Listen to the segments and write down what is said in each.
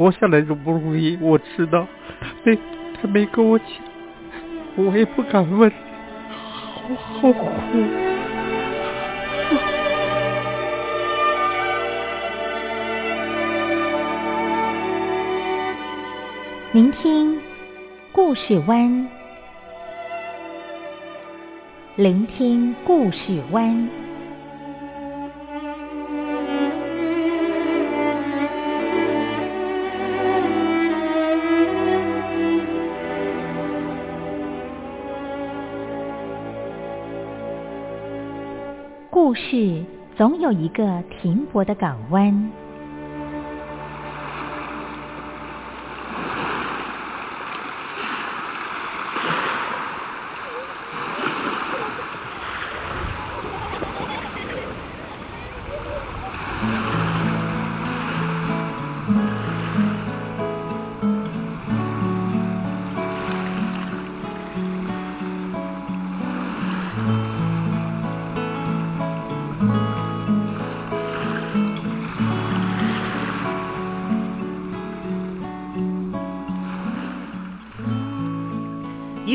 活下来容不容易，我知道。没，他没跟我讲，我也不敢问，好好苦。聆听故事湾，聆听故事湾。故事总有一个停泊的港湾。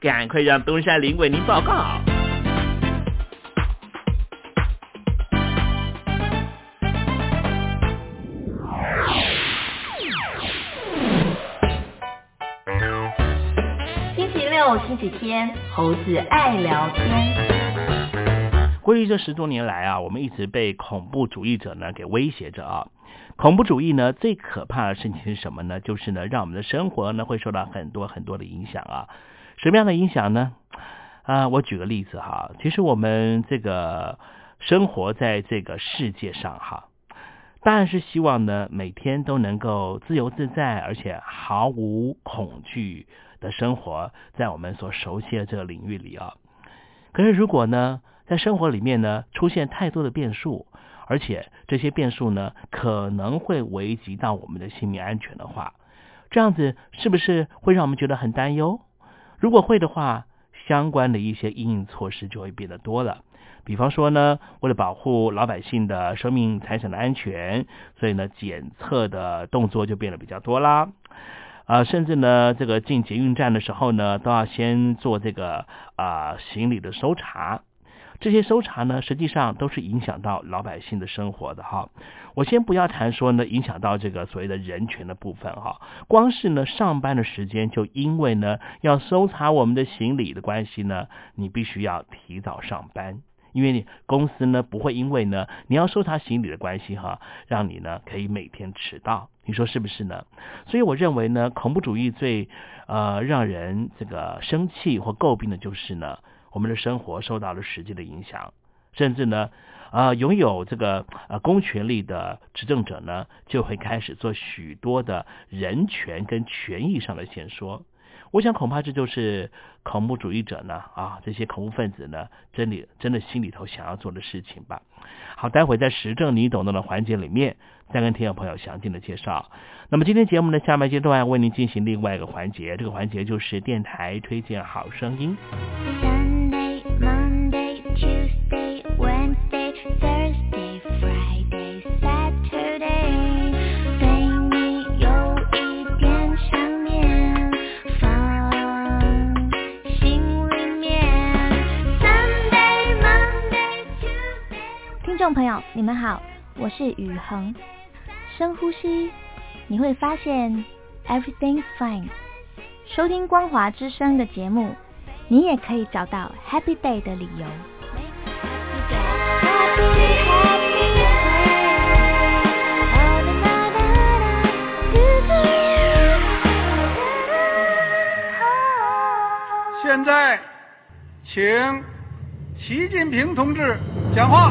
赶快让东山林为您报告。星期六、星期天，猴子爱聊天。过去这十多年来啊，我们一直被恐怖主义者呢给威胁着啊。恐怖主义呢最可怕的事情是什么呢？就是呢让我们的生活呢会受到很多很多的影响啊。什么样的影响呢？啊，我举个例子哈，其实我们这个生活在这个世界上哈，当然是希望呢每天都能够自由自在，而且毫无恐惧的生活在我们所熟悉的这个领域里啊。可是如果呢在生活里面呢出现太多的变数，而且这些变数呢可能会危及到我们的性命安全的话，这样子是不是会让我们觉得很担忧？如果会的话，相关的一些应应措施就会变得多了。比方说呢，为了保护老百姓的生命财产的安全，所以呢，检测的动作就变得比较多啦。啊，甚至呢，这个进捷运站的时候呢，都要先做这个啊行李的搜查。这些搜查呢，实际上都是影响到老百姓的生活的哈。我先不要谈说呢，影响到这个所谓的人权的部分哈。光是呢上班的时间，就因为呢要搜查我们的行李的关系呢，你必须要提早上班，因为你公司呢不会因为呢你要搜查行李的关系哈，让你呢可以每天迟到。你说是不是呢？所以我认为呢，恐怖主义最呃让人这个生气或诟病的就是呢。我们的生活受到了实际的影响，甚至呢，啊，拥有这个呃公权力的执政者呢，就会开始做许多的人权跟权益上的限缩。我想恐怕这就是恐怖主义者呢啊这些恐怖分子呢，真理真的心里头想要做的事情吧。好，待会在实证你懂得的环节里面，再跟听众朋友详尽的介绍。那么今天节目的下半阶段为您进行另外一个环节，这个环节就是电台推荐好声音。Sunday, Monday, Tuesday, Wednesday, Thursday, Friday, Saturday 听众朋友，你们好，我是雨恒。深呼吸，你会发现 everything's fine。收听光华之声的节目。你也可以找到 Happy Day 的理由。现在，请习近平同志讲话。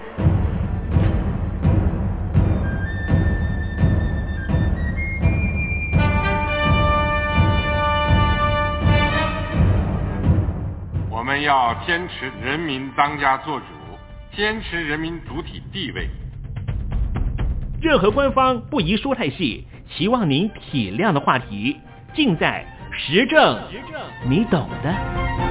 们要坚持人民当家作主，坚持人民主体地位。任何官方不宜说太细，希望您体谅的话题，尽在实证，你懂的。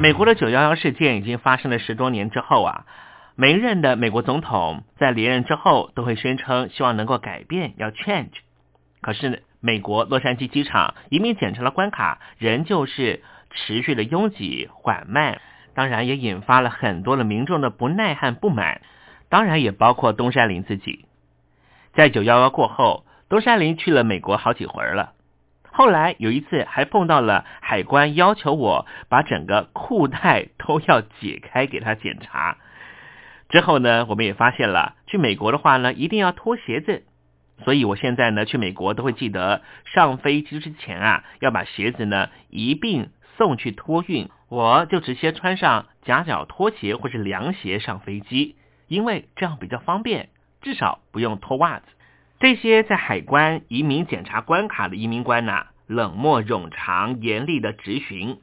美国的九幺幺事件已经发生了十多年之后啊，每一任的美国总统在连任之后都会宣称希望能够改变，要 change。可是呢，美国洛杉矶机场移民检查的关卡仍旧是持续的拥挤缓慢，当然也引发了很多的民众的不耐和不满，当然也包括东山林自己。在九幺幺过后，东山林去了美国好几回了。后来有一次还碰到了海关要求我把整个裤带都要解开给他检查。之后呢，我们也发现了去美国的话呢，一定要脱鞋子。所以我现在呢去美国都会记得上飞机之前啊，要把鞋子呢一并送去托运。我就直接穿上夹脚拖鞋或是凉鞋上飞机，因为这样比较方便，至少不用脱袜子。这些在海关移民检查关卡的移民官呐，冷漠冗长、严厉的质询，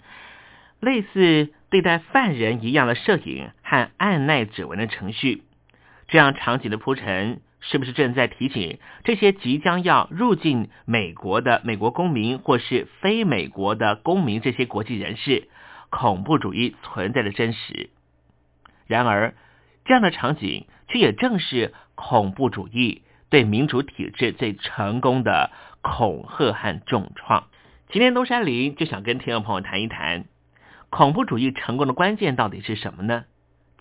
类似对待犯人一样的摄影和按耐指纹的程序，这样场景的铺陈，是不是正在提醒这些即将要入境美国的美国公民或是非美国的公民这些国际人士，恐怖主义存在的真实？然而，这样的场景却也正是恐怖主义。对民主体制最成功的恐吓和重创。今天东山林就想跟听众朋友谈一谈，恐怖主义成功的关键到底是什么呢？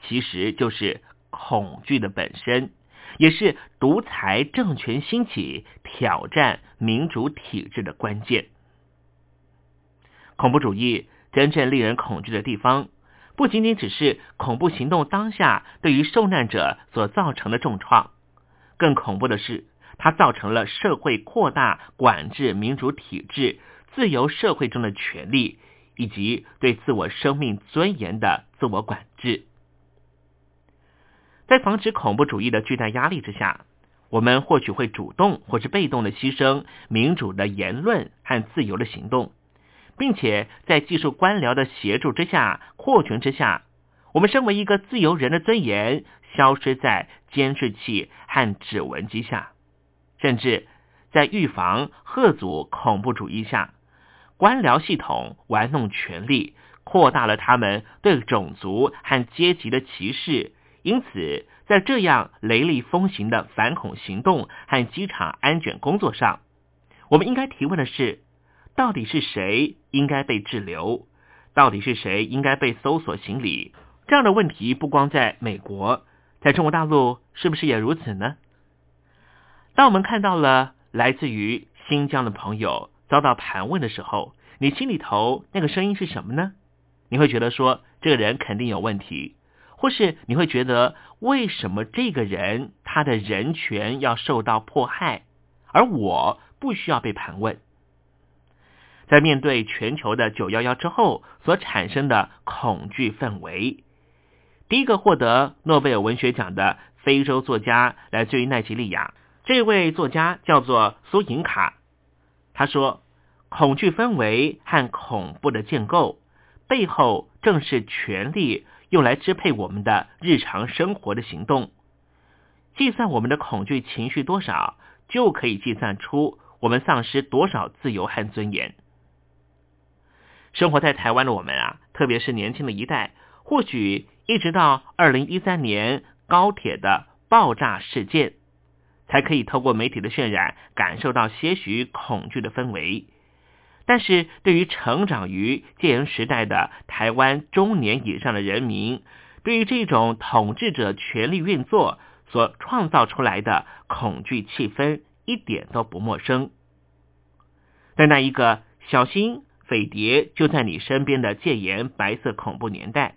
其实就是恐惧的本身，也是独裁政权兴起挑战民主体制的关键。恐怖主义真正令人恐惧的地方，不仅仅只是恐怖行动当下对于受难者所造成的重创。更恐怖的是，它造成了社会扩大管制民主体制、自由社会中的权利，以及对自我生命尊严的自我管制。在防止恐怖主义的巨大压力之下，我们或许会主动或是被动的牺牲民主的言论和自由的行动，并且在技术官僚的协助之下、扩权之下，我们身为一个自由人的尊严。消失在监视器和指纹机下，甚至在预防、贺阻恐怖主义下，官僚系统玩弄权力，扩大了他们对种族和阶级的歧视。因此，在这样雷厉风行的反恐行动和机场安检工作上，我们应该提问的是：到底是谁应该被滞留？到底是谁应该被搜索行李？这样的问题不光在美国。在中国大陆是不是也如此呢？当我们看到了来自于新疆的朋友遭到盘问的时候，你心里头那个声音是什么呢？你会觉得说这个人肯定有问题，或是你会觉得为什么这个人他的人权要受到迫害，而我不需要被盘问？在面对全球的九幺幺之后所产生的恐惧氛围。第一个获得诺贝尔文学奖的非洲作家来自于奈及利亚，这位作家叫做苏银卡。他说：“恐惧氛围和恐怖的建构背后，正是权力用来支配我们的日常生活的行动。计算我们的恐惧情绪多少，就可以计算出我们丧失多少自由和尊严。”生活在台湾的我们啊，特别是年轻的一代，或许。一直到二零一三年高铁的爆炸事件，才可以透过媒体的渲染感受到些许恐惧的氛围。但是对于成长于戒严时代的台湾中年以上的人民，对于这种统治者权力运作所创造出来的恐惧气氛，一点都不陌生。在那一个小心匪谍就在你身边的戒严白色恐怖年代。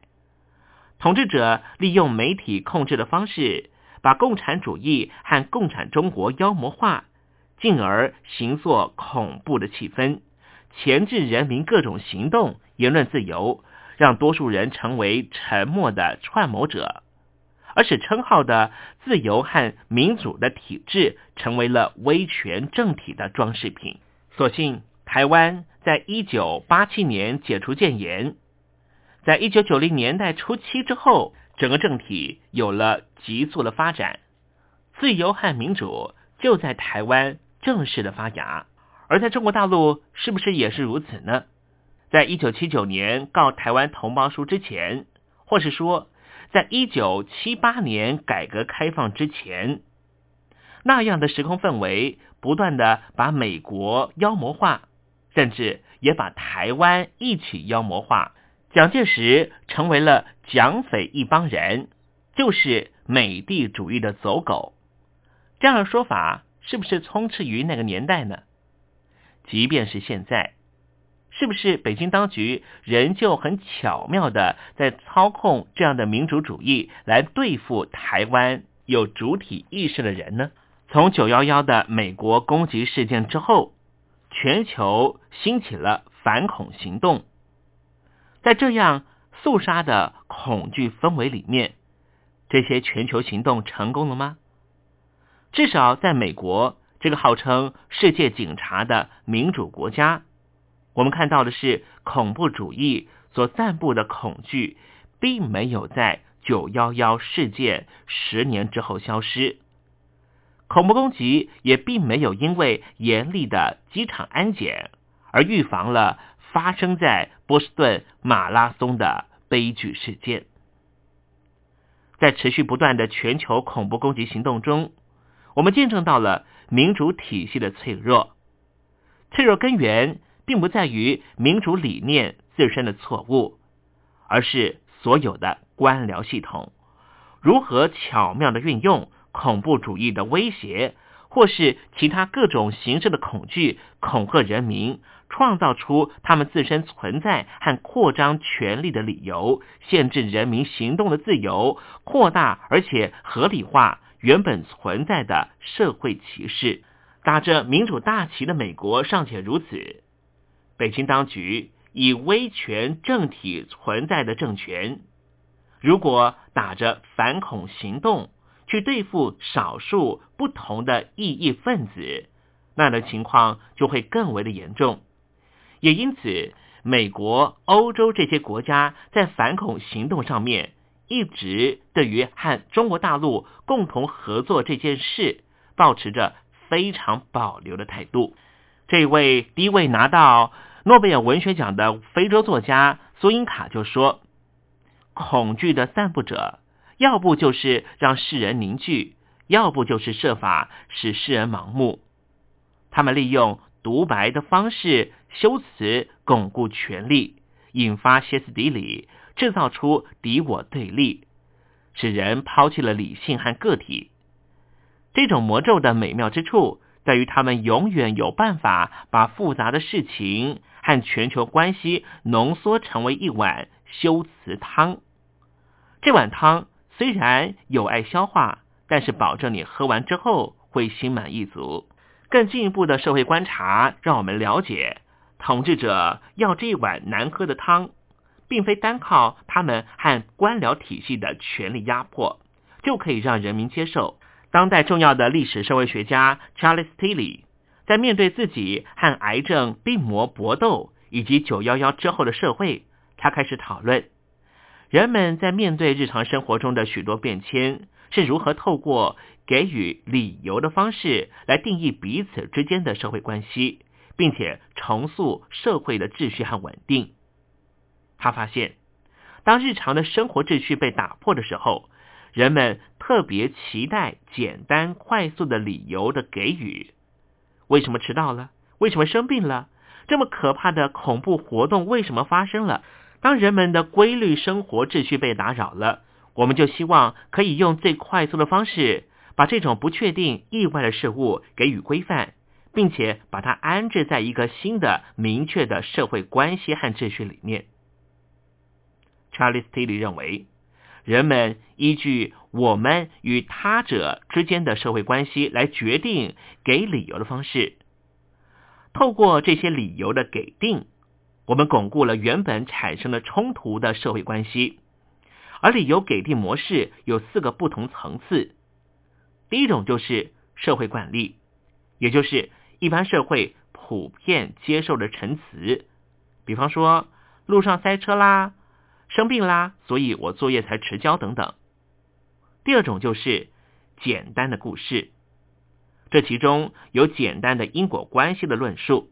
统治者利用媒体控制的方式，把共产主义和共产中国妖魔化，进而形作恐怖的气氛，钳制人民各种行动、言论自由，让多数人成为沉默的串谋者。而使称号的自由和民主的体制成为了威权政体的装饰品。所幸台湾在一九八七年解除建言，在一九九零年代初期之后，整个政体有了急速的发展，自由和民主就在台湾正式的发芽。而在中国大陆，是不是也是如此呢？在一九七九年告台湾同胞书之前，或是说，在一九七八年改革开放之前，那样的时空氛围不断的把美国妖魔化，甚至也把台湾一起妖魔化。蒋介石成为了蒋匪一帮人，就是美帝主义的走狗。这样的说法是不是充斥于那个年代呢？即便是现在，是不是北京当局仍旧很巧妙的在操控这样的民主主义来对付台湾有主体意识的人呢？从九幺幺的美国攻击事件之后，全球兴起了反恐行动，在这样肃杀的恐惧氛围里面，这些全球行动成功了吗？至少在美国。这个号称世界警察的民主国家，我们看到的是恐怖主义所散布的恐惧，并没有在九幺幺事件十年之后消失，恐怖攻击也并没有因为严厉的机场安检而预防了发生在波士顿马拉松的悲剧事件。在持续不断的全球恐怖攻击行动中，我们见证到了。民主体系的脆弱，脆弱根源并不在于民主理念自身的错误，而是所有的官僚系统如何巧妙的运用恐怖主义的威胁，或是其他各种形式的恐惧，恐吓人民，创造出他们自身存在和扩张权力的理由，限制人民行动的自由，扩大而且合理化。原本存在的社会歧视，打着民主大旗的美国尚且如此，北京当局以威权政体存在的政权，如果打着反恐行动去对付少数不同的异议分子，那的情况就会更为的严重。也因此，美国、欧洲这些国家在反恐行动上面。一直对于和中国大陆共同合作这件事，保持着非常保留的态度。这位第一位拿到诺贝尔文学奖的非洲作家苏英卡就说：“恐惧的散布者，要不就是让世人凝聚，要不就是设法使世人盲目。他们利用独白的方式修辞，巩固权力，引发歇斯底里。”制造出敌我对立，使人抛弃了理性和个体。这种魔咒的美妙之处，在于他们永远有办法把复杂的事情和全球关系浓缩成为一碗修辞汤。这碗汤虽然有碍消化，但是保证你喝完之后会心满意足。更进一步的社会观察，让我们了解统治者要这一碗难喝的汤。并非单靠他们和官僚体系的权力压迫就可以让人民接受。当代重要的历史社会学家 Charles Tilly 在面对自己和癌症病魔搏斗以及九幺幺之后的社会，他开始讨论人们在面对日常生活中的许多变迁是如何透过给予理由的方式来定义彼此之间的社会关系，并且重塑社会的秩序和稳定。他发现，当日常的生活秩序被打破的时候，人们特别期待简单快速的理由的给予。为什么迟到了？为什么生病了？这么可怕的恐怖活动为什么发生了？当人们的规律生活秩序被打扰了，我们就希望可以用最快速的方式，把这种不确定、意外的事物给予规范，并且把它安置在一个新的、明确的社会关系和秩序里面。查理斯·蒂利认为，人们依据我们与他者之间的社会关系来决定给理由的方式。透过这些理由的给定，我们巩固了原本产生了冲突的社会关系，而理由给定模式有四个不同层次。第一种就是社会惯例，也就是一般社会普遍接受的陈词，比方说路上塞车啦、生病啦，所以我作业才迟交等等。第二种就是简单的故事，这其中有简单的因果关系的论述，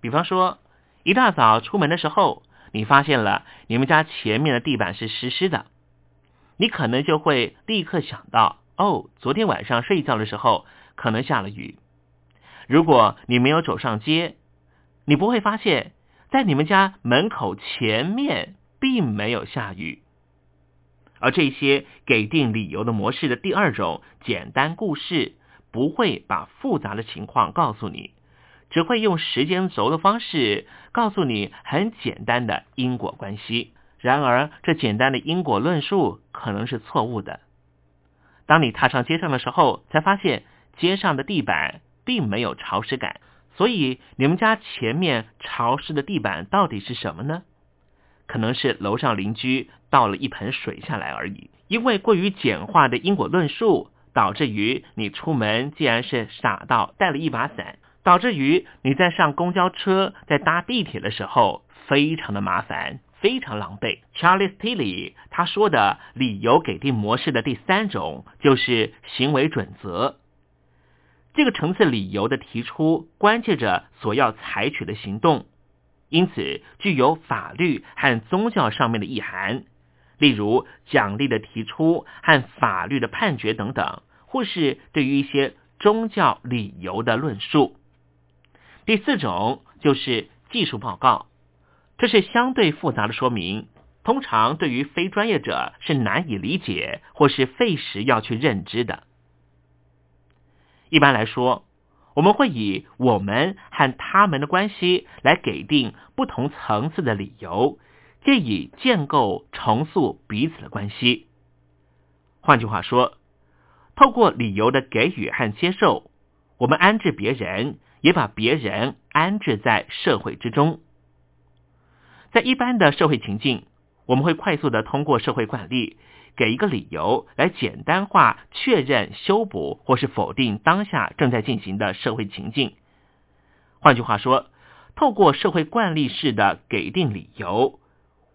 比方说一大早出门的时候，你发现了你们家前面的地板是湿湿的，你可能就会立刻想到。哦，昨天晚上睡觉的时候可能下了雨。如果你没有走上街，你不会发现，在你们家门口前面并没有下雨。而这些给定理由的模式的第二种简单故事，不会把复杂的情况告诉你，只会用时间轴的方式告诉你很简单的因果关系。然而，这简单的因果论述可能是错误的。当你踏上街上的时候，才发现街上的地板并没有潮湿感。所以，你们家前面潮湿的地板到底是什么呢？可能是楼上邻居倒了一盆水下来而已。因为过于简化的因果论述，导致于你出门既然是傻到带了一把伞，导致于你在上公交车、在搭地铁的时候非常的麻烦。非常狼狈。Charles Tilly 他说的理由给定模式的第三种就是行为准则。这个层次理由的提出，关切着所要采取的行动，因此具有法律和宗教上面的意涵，例如奖励的提出和法律的判决等等，或是对于一些宗教理由的论述。第四种就是技术报告。这是相对复杂的说明，通常对于非专业者是难以理解或是费时要去认知的。一般来说，我们会以我们和他们的关系来给定不同层次的理由，借以建构重塑彼此的关系。换句话说，透过理由的给予和接受，我们安置别人，也把别人安置在社会之中。在一般的社会情境，我们会快速的通过社会惯例，给一个理由来简单化确认、修补或是否定当下正在进行的社会情境。换句话说，透过社会惯例式的给定理由，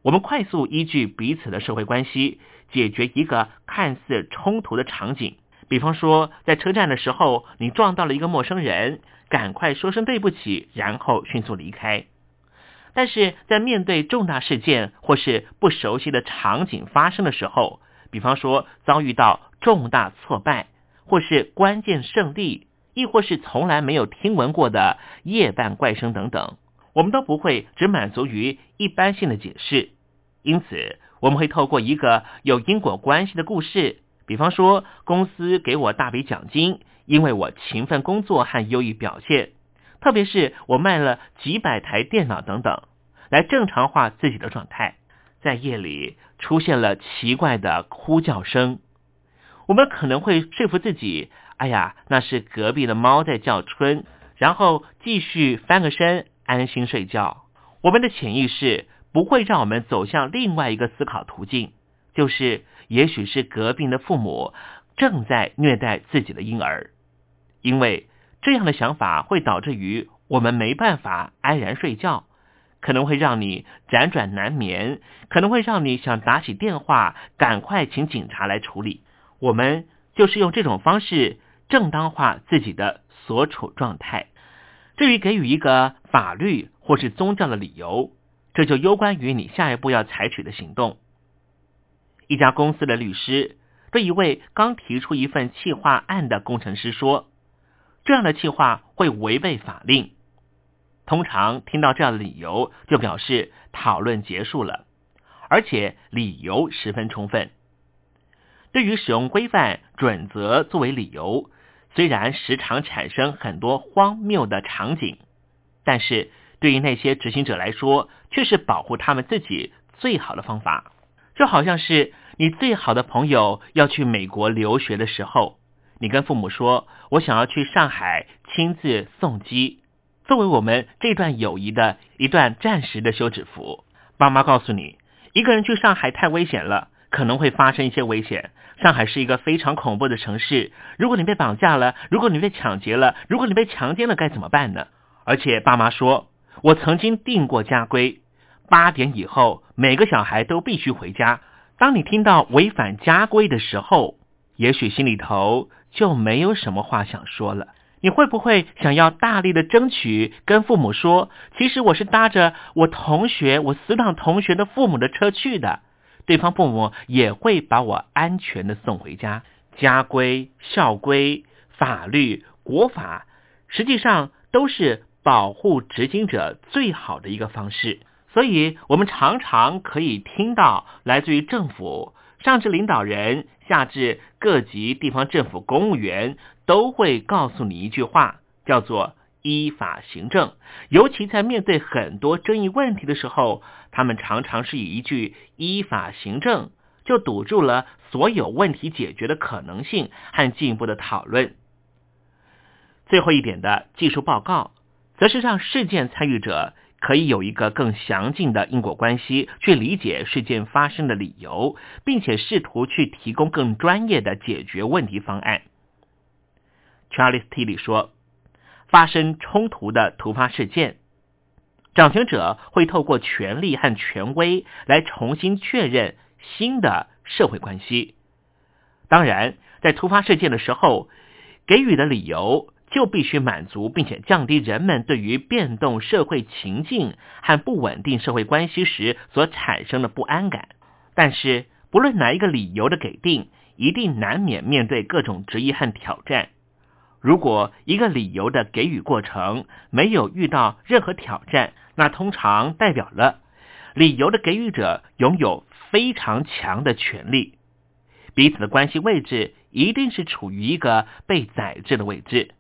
我们快速依据彼此的社会关系，解决一个看似冲突的场景。比方说，在车站的时候，你撞到了一个陌生人，赶快说声对不起，然后迅速离开。但是在面对重大事件或是不熟悉的场景发生的时候，比方说遭遇到重大挫败，或是关键胜利，亦或是从来没有听闻过的夜半怪声等等，我们都不会只满足于一般性的解释。因此，我们会透过一个有因果关系的故事，比方说公司给我大笔奖金，因为我勤奋工作和优异表现。特别是我卖了几百台电脑等等，来正常化自己的状态。在夜里出现了奇怪的哭叫声，我们可能会说服自己：“哎呀，那是隔壁的猫在叫春。”然后继续翻个身，安心睡觉。我们的潜意识不会让我们走向另外一个思考途径，就是也许是隔壁的父母正在虐待自己的婴儿，因为。这样的想法会导致于我们没办法安然睡觉，可能会让你辗转难眠，可能会让你想打起电话，赶快请警察来处理。我们就是用这种方式正当化自己的所处状态。至于给予一个法律或是宗教的理由，这就攸关于你下一步要采取的行动。一家公司的律师对一位刚提出一份企划案的工程师说。这样的计划会违背法令。通常听到这样的理由，就表示讨论结束了，而且理由十分充分。对于使用规范准则作为理由，虽然时常产生很多荒谬的场景，但是对于那些执行者来说，却是保护他们自己最好的方法。就好像是你最好的朋友要去美国留学的时候。你跟父母说：“我想要去上海亲自送机，作为我们这段友谊的一段暂时的休止符。”爸妈告诉你，一个人去上海太危险了，可能会发生一些危险。上海是一个非常恐怖的城市，如果你被绑架了，如果你被抢劫了，如果你被强奸了，该怎么办呢？而且爸妈说，我曾经定过家规，八点以后每个小孩都必须回家。当你听到违反家规的时候，也许心里头就没有什么话想说了。你会不会想要大力的争取，跟父母说，其实我是搭着我同学、我死党同学的父母的车去的？对方父母也会把我安全的送回家。家规、校规、法律、国法，实际上都是保护执行者最好的一个方式。所以，我们常常可以听到来自于政府上至领导人，下至各级地方政府公务员，都会告诉你一句话，叫做依法行政。尤其在面对很多争议问题的时候，他们常常是以一句依法行政就堵住了所有问题解决的可能性和进一步的讨论。最后一点的技术报告，则是让事件参与者。可以有一个更详尽的因果关系，去理解事件发生的理由，并且试图去提供更专业的解决问题方案。Charles Tilly 说：“发生冲突的突发事件，掌权者会透过权力和权威来重新确认新的社会关系。当然，在突发事件的时候，给予的理由。”就必须满足，并且降低人们对于变动社会情境和不稳定社会关系时所产生的不安感。但是，不论哪一个理由的给定，一定难免面对各种质疑和挑战。如果一个理由的给予过程没有遇到任何挑战，那通常代表了理由的给予者拥有非常强的权利，彼此的关系位置一定是处于一个被宰制的位置。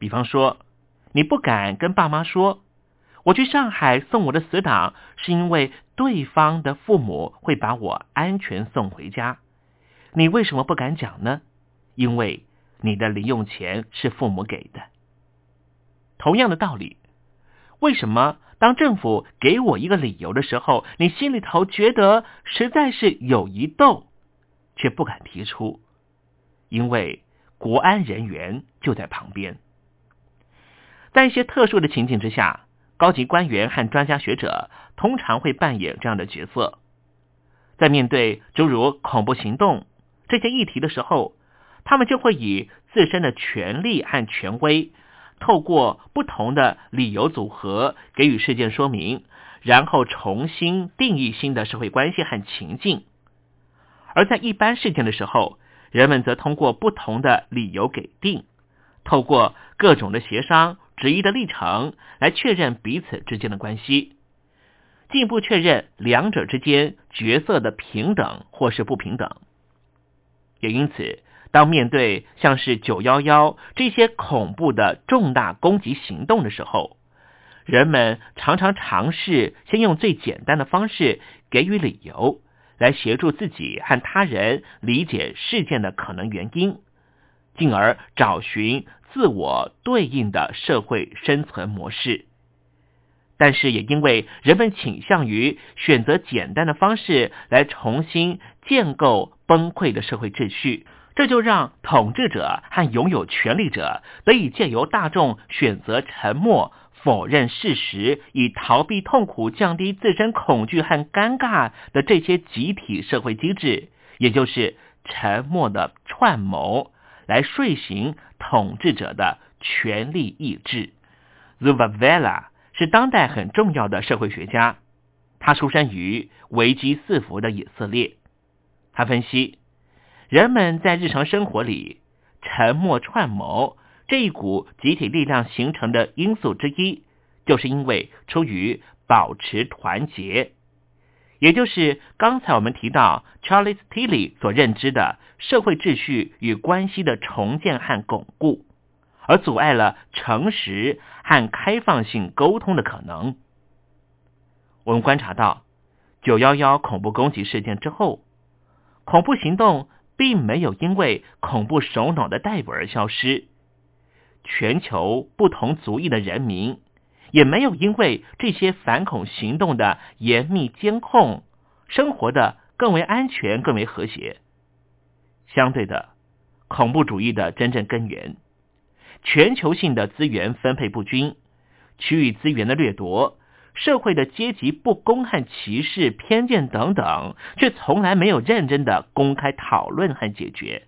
比方说，你不敢跟爸妈说，我去上海送我的死党，是因为对方的父母会把我安全送回家。你为什么不敢讲呢？因为你的零用钱是父母给的。同样的道理，为什么当政府给我一个理由的时候，你心里头觉得实在是有一逗，却不敢提出？因为国安人员就在旁边。在一些特殊的情景之下，高级官员和专家学者通常会扮演这样的角色。在面对诸如恐怖行动这些议题的时候，他们就会以自身的权力和权威，透过不同的理由组合给予事件说明，然后重新定义新的社会关系和情境。而在一般事件的时候，人们则通过不同的理由给定，透过各种的协商。质疑的历程来确认彼此之间的关系，进一步确认两者之间角色的平等或是不平等。也因此，当面对像是九幺幺这些恐怖的重大攻击行动的时候，人们常常尝试先用最简单的方式给予理由，来协助自己和他人理解事件的可能原因，进而找寻。自我对应的社会生存模式，但是也因为人们倾向于选择简单的方式来重新建构崩溃的社会秩序，这就让统治者和拥有权力者得以借由大众选择沉默、否认事实、以逃避痛苦、降低自身恐惧和尴尬的这些集体社会机制，也就是沉默的串谋。来睡醒统治者的权力意志。Zubavela 是当代很重要的社会学家，他出生于危机四伏的以色列。他分析，人们在日常生活里沉默串谋这一股集体力量形成的因素之一，就是因为出于保持团结。也就是刚才我们提到 Charles Tilly 所认知的社会秩序与关系的重建和巩固，而阻碍了诚实和开放性沟通的可能。我们观察到九幺幺恐怖攻击事件之后，恐怖行动并没有因为恐怖首脑的逮捕而消失，全球不同族裔的人民。也没有因为这些反恐行动的严密监控，生活的更为安全、更为和谐。相对的，恐怖主义的真正根源，全球性的资源分配不均、区域资源的掠夺、社会的阶级不公和歧视、偏见等等，却从来没有认真的公开讨论和解决。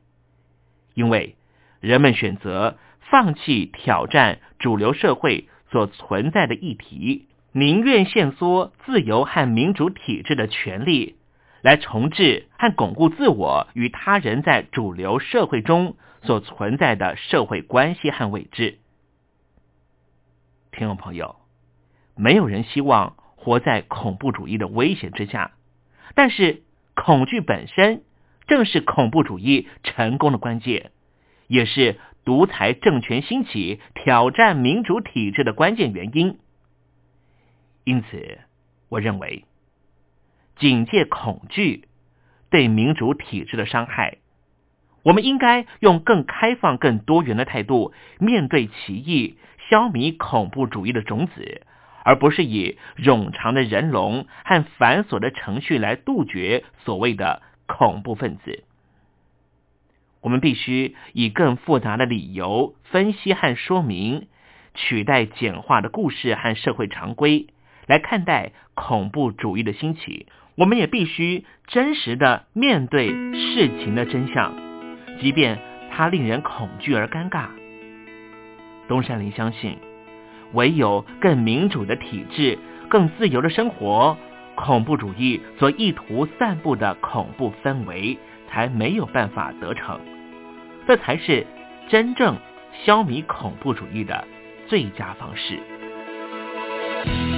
因为人们选择放弃挑战主流社会所存在的议题，宁愿限缩自由和民主体制的权利。来重置和巩固自我与他人在主流社会中所存在的社会关系和位置。听众朋友，没有人希望活在恐怖主义的危险之下，但是恐惧本身正是恐怖主义成功的关键，也是独裁政权兴起、挑战民主体制的关键原因。因此，我认为。警戒恐惧对民主体制的伤害，我们应该用更开放、更多元的态度面对歧义，消弭恐怖主义的种子，而不是以冗长的人龙和繁琐的程序来杜绝所谓的恐怖分子。我们必须以更复杂的理由分析和说明，取代简化的故事和社会常规来看待恐怖主义的兴起。我们也必须真实的面对事情的真相，即便它令人恐惧而尴尬。东山林相信，唯有更民主的体制、更自由的生活，恐怖主义所意图散布的恐怖氛围才没有办法得逞。这才是真正消弭恐怖主义的最佳方式。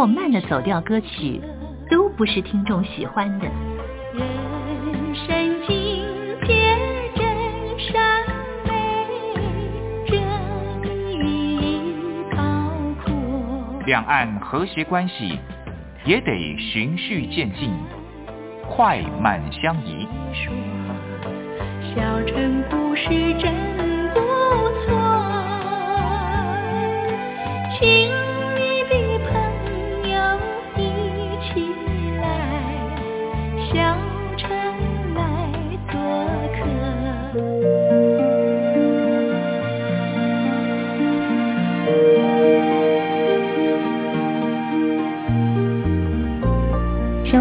或慢的走调歌曲，都不是听众喜欢的。人生境界真善美，真意高阔。两岸和谐关系也得循序渐进，快慢相宜。小城故事真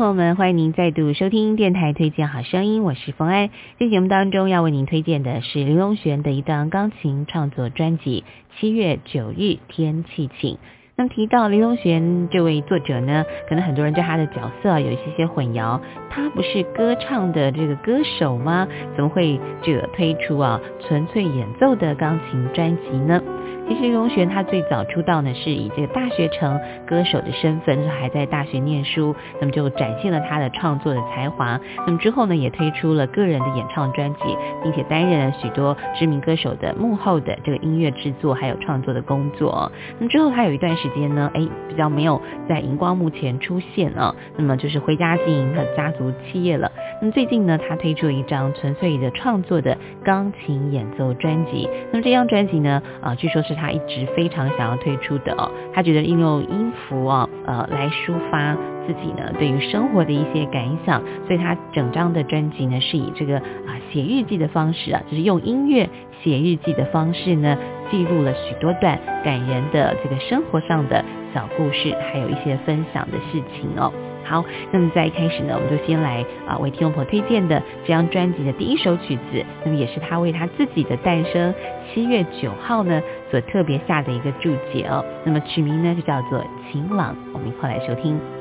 朋友们，欢迎您再度收听电台推荐好声音，我是冯安。在节目当中要为您推荐的是林隆璇的一段钢琴创作专辑《七月九日天气晴》。那么提到林隆璇这位作者呢，可能很多人对他的角色有一些些混淆，他不是歌唱的这个歌手吗？怎么会这推出啊纯粹演奏的钢琴专辑呢？其实林隆璇他最早出道呢，是以这个大学城歌手的身份，还在大学念书，那么就展现了他的创作的才华。那么之后呢，也推出了个人的演唱专辑，并且担任了许多知名歌手的幕后的这个音乐制作还有创作的工作。那么之后他有一段时间呢，哎，比较没有在荧光幕前出现啊，那么就是回家经营他的家族企业了。那么最近呢，他推出了一张纯粹的创作的钢琴演奏专辑。那么这张专辑呢，啊，据说是。他一直非常想要推出的哦，他觉得应用音符啊，呃，来抒发自己呢对于生活的一些感想，所以他整张的专辑呢是以这个啊写日记的方式啊，就是用音乐写日记的方式呢，记录了许多段感人的这个生活上的小故事，还有一些分享的事情哦。好，那么在一开始呢，我们就先来啊为听众朋友推荐的这张专辑的第一首曲子，那么也是他为他自己的诞生七月九号呢所特别下的一个注解哦。那么曲名呢就叫做《晴朗》，我们一块来收听。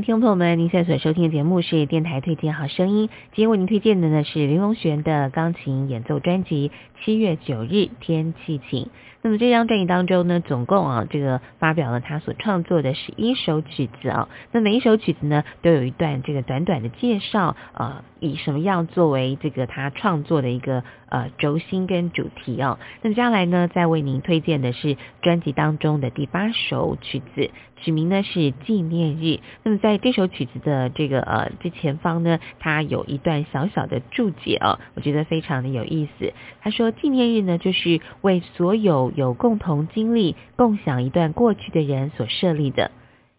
听众朋友们，您现在所收听的节目是电台推荐好声音。今天为您推荐的呢是林隆璇的钢琴演奏专辑《七月九日天气晴》。那么这张专辑当中呢，总共啊这个发表了他所创作的十一首曲子啊。那每一首曲子呢，都有一段这个短短的介绍，呃，以什么样作为这个他创作的一个呃轴心跟主题哦。那么接下来呢，再为您推荐的是专辑当中的第八首曲子。取名呢是纪念日。那么在这首曲子的这个呃最前方呢，它有一段小小的注解啊，我觉得非常的有意思。他说纪念日呢，就是为所有有共同经历、共享一段过去的人所设立的。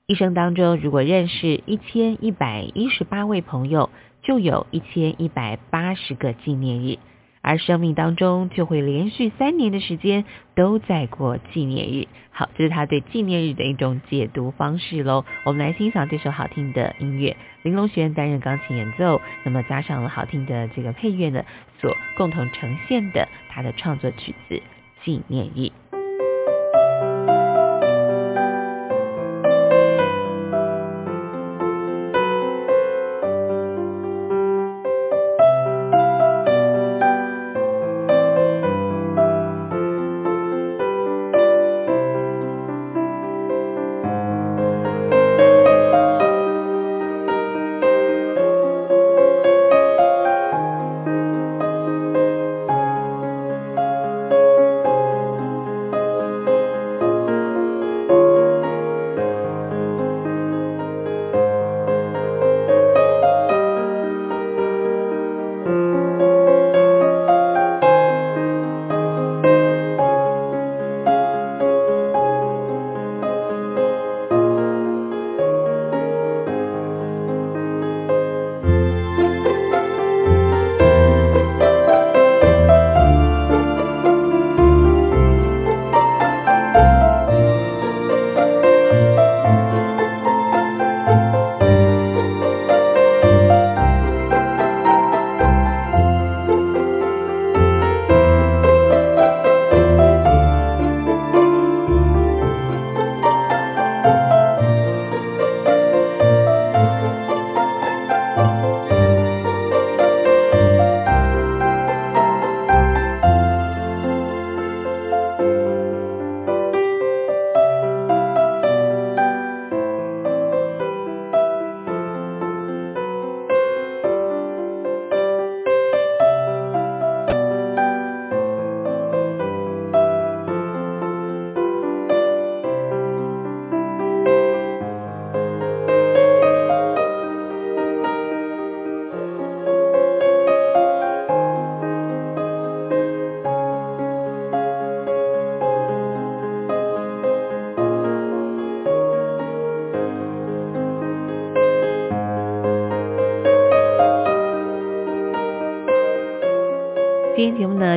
一生当中，如果认识一千一百一十八位朋友，就有一千一百八十个纪念日。而生命当中就会连续三年的时间都在过纪念日。好，这是他对纪念日的一种解读方式喽。我们来欣赏这首好听的音乐，玲珑学院担任钢琴演奏，那么加上了好听的这个配乐呢，所共同呈现的他的创作曲子《纪念日》。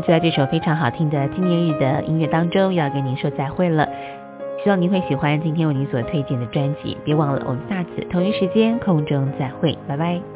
就在这首非常好听的纪念日的音乐当中，要跟您说再会了。希望您会喜欢今天为您所推荐的专辑。别忘了，我们下次同一时间空中再会，拜拜。